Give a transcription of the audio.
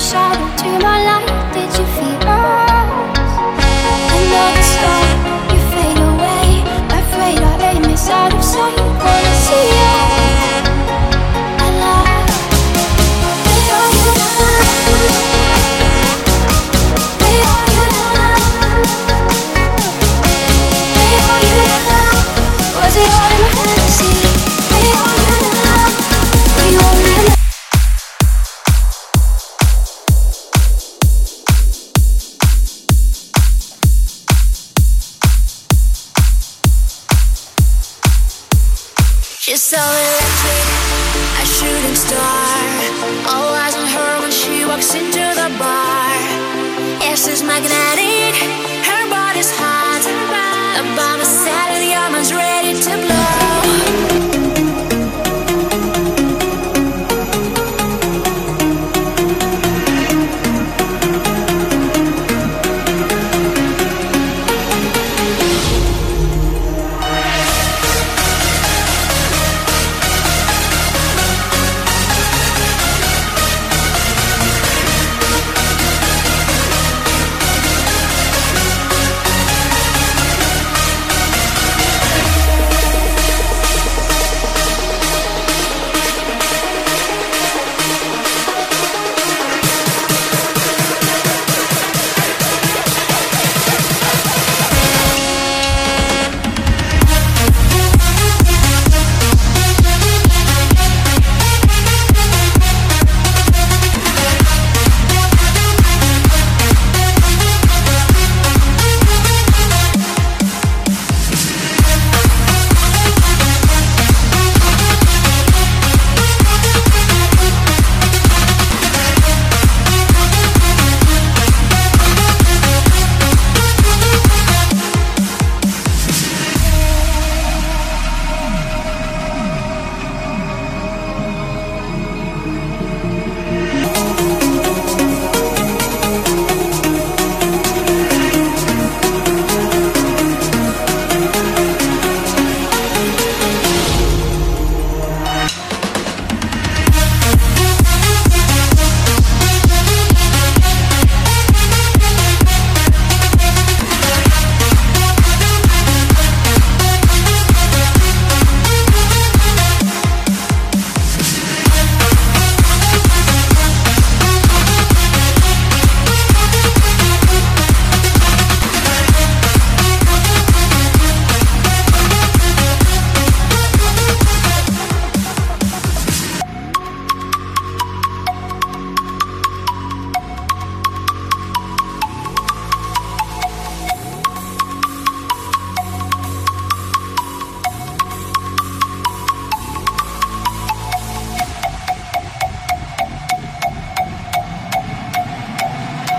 shine. She's so electric,